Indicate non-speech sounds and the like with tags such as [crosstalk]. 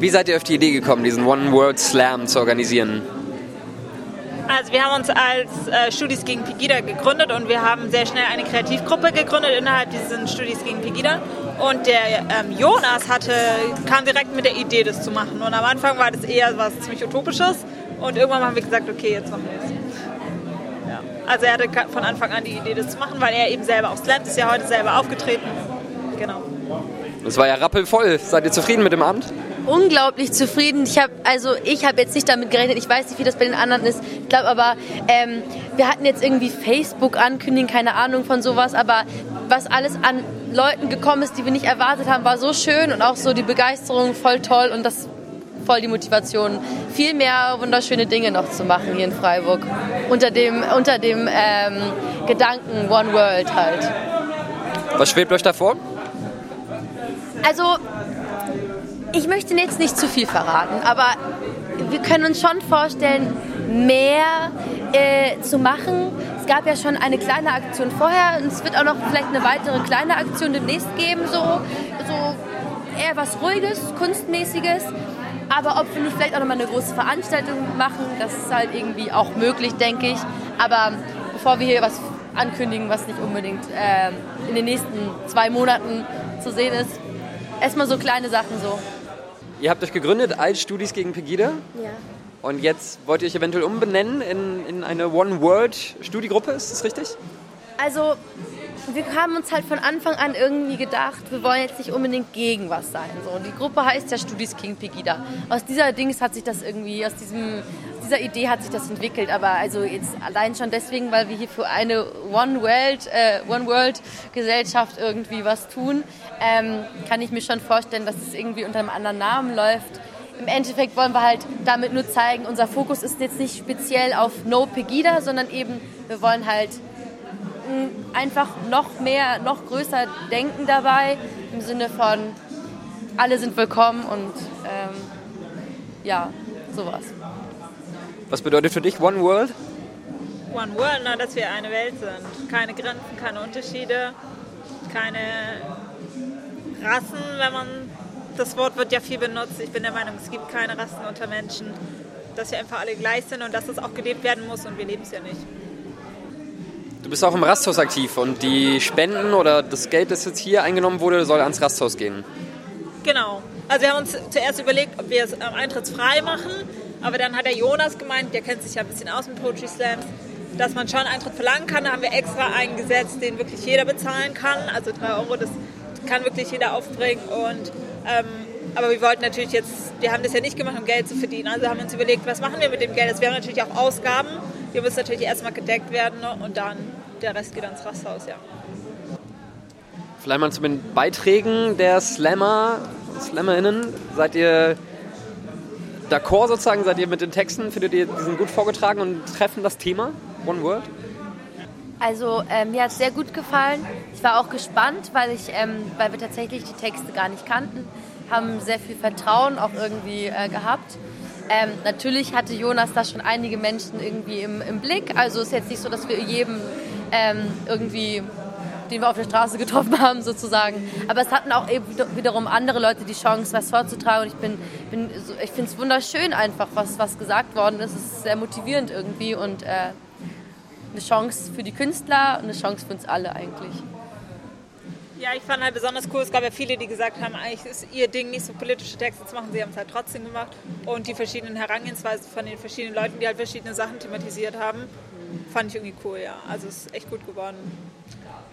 Wie seid ihr auf die Idee gekommen, diesen One World Slam zu organisieren? Also wir haben uns als äh, Studis gegen Pegida gegründet und wir haben sehr schnell eine Kreativgruppe gegründet innerhalb dieser Studis gegen Pegida. Und der ähm, Jonas hatte, kam direkt mit der Idee, das zu machen. Und am Anfang war das eher was ziemlich Utopisches. Und irgendwann haben wir gesagt, okay, jetzt machen wir es. Ja. Also er hatte von Anfang an die Idee, das zu machen, weil er eben selber aufs Land ist, ja heute selber aufgetreten. Genau. Das war ja rappelvoll. Seid ihr zufrieden mit dem Abend? Unglaublich zufrieden. Ich habe also ich habe jetzt nicht damit gerechnet. Ich weiß nicht, wie das bei den anderen ist. Ich glaube aber, ähm, wir hatten jetzt irgendwie Facebook ankündigen, keine Ahnung von sowas. Aber was alles an Leuten gekommen ist, die wir nicht erwartet haben, war so schön und auch so die Begeisterung voll toll und das voll die Motivation, viel mehr wunderschöne Dinge noch zu machen hier in Freiburg. Unter dem, unter dem ähm, Gedanken One World halt. Was schwebt euch da vor? Also, ich möchte jetzt nicht zu viel verraten, aber wir können uns schon vorstellen, mehr äh, zu machen. Es gab ja schon eine kleine Aktion vorher und es wird auch noch vielleicht eine weitere kleine Aktion demnächst geben, so, so eher was Ruhiges, Kunstmäßiges. Aber ob wir nicht vielleicht auch nochmal eine große Veranstaltung machen, das ist halt irgendwie auch möglich, denke ich. Aber bevor wir hier was ankündigen, was nicht unbedingt äh, in den nächsten zwei Monaten zu sehen ist, erstmal so kleine Sachen so. Ihr habt euch gegründet als Studis gegen Pegida. Ja. Und jetzt wollt ihr euch eventuell umbenennen in, in eine One World Studiegruppe, ist das richtig? Also, wir haben uns halt von Anfang an irgendwie gedacht, wir wollen jetzt nicht unbedingt gegen was sein. So. Und die Gruppe heißt ja Studis King Pegida. Aus dieser Dings hat sich das irgendwie, aus diesem, dieser Idee hat sich das entwickelt. Aber also jetzt allein schon deswegen, weil wir hier für eine One World, äh, One World Gesellschaft irgendwie was tun, ähm, kann ich mir schon vorstellen, dass es irgendwie unter einem anderen Namen läuft im Endeffekt wollen wir halt damit nur zeigen, unser Fokus ist jetzt nicht speziell auf No Pegida, sondern eben, wir wollen halt mm, einfach noch mehr, noch größer denken dabei, im Sinne von, alle sind willkommen und ähm, ja, sowas. Was bedeutet für dich One World? One World, na, dass wir eine Welt sind. Keine Grenzen, keine Unterschiede, keine Rassen, wenn man das Wort wird ja viel benutzt. Ich bin der Meinung, es gibt keine Rassen unter Menschen, dass wir einfach alle gleich sind und dass das auch gelebt werden muss und wir leben es ja nicht. Du bist auch im Rasthaus aktiv und die Spenden oder das Geld, das jetzt hier eingenommen wurde, soll ans Rasthaus gehen. Genau. Also wir haben uns zuerst überlegt, ob wir es eintrittsfrei machen, aber dann hat der Jonas gemeint, der kennt sich ja ein bisschen aus mit Poetry Slams, dass man schon Eintritt verlangen kann. Da haben wir extra eingesetzt, den wirklich jeder bezahlen kann. Also 3 Euro, das kann wirklich jeder aufbringen und ähm, aber wir wollten natürlich jetzt, wir haben das ja nicht gemacht, um Geld zu verdienen. Also haben wir uns überlegt, was machen wir mit dem Geld? Das wären natürlich auch Ausgaben. Die müssen natürlich erstmal gedeckt werden ne? und dann der Rest geht ans Rasthaus, ja. Vielleicht mal zu den Beiträgen der Slammer, SlammerInnen. Seid ihr d'accord sozusagen? Seid ihr mit den Texten? Findet ihr, die sind gut vorgetragen und treffen das Thema One World? Also ähm, mir hat es sehr gut gefallen. Ich war auch gespannt, weil, ich, ähm, weil wir tatsächlich die Texte gar nicht kannten, haben sehr viel Vertrauen auch irgendwie äh, gehabt. Ähm, natürlich hatte Jonas da schon einige Menschen irgendwie im, im Blick. Also ist jetzt nicht so, dass wir jedem ähm, irgendwie, den wir auf der Straße getroffen [laughs] haben, sozusagen. Aber es hatten auch eben wiederum andere Leute die Chance, was vorzutragen. Und ich, bin, bin ich finde es wunderschön einfach, was, was gesagt worden ist. Es ist sehr motivierend irgendwie und äh, eine Chance für die Künstler und eine Chance für uns alle eigentlich. Ja, ich fand halt besonders cool, es gab ja viele, die gesagt haben, eigentlich ist ihr Ding nicht so politische Texte zu machen, sie haben es halt trotzdem gemacht. Und die verschiedenen Herangehensweisen von den verschiedenen Leuten, die halt verschiedene Sachen thematisiert haben, fand ich irgendwie cool, ja. Also es ist echt gut geworden.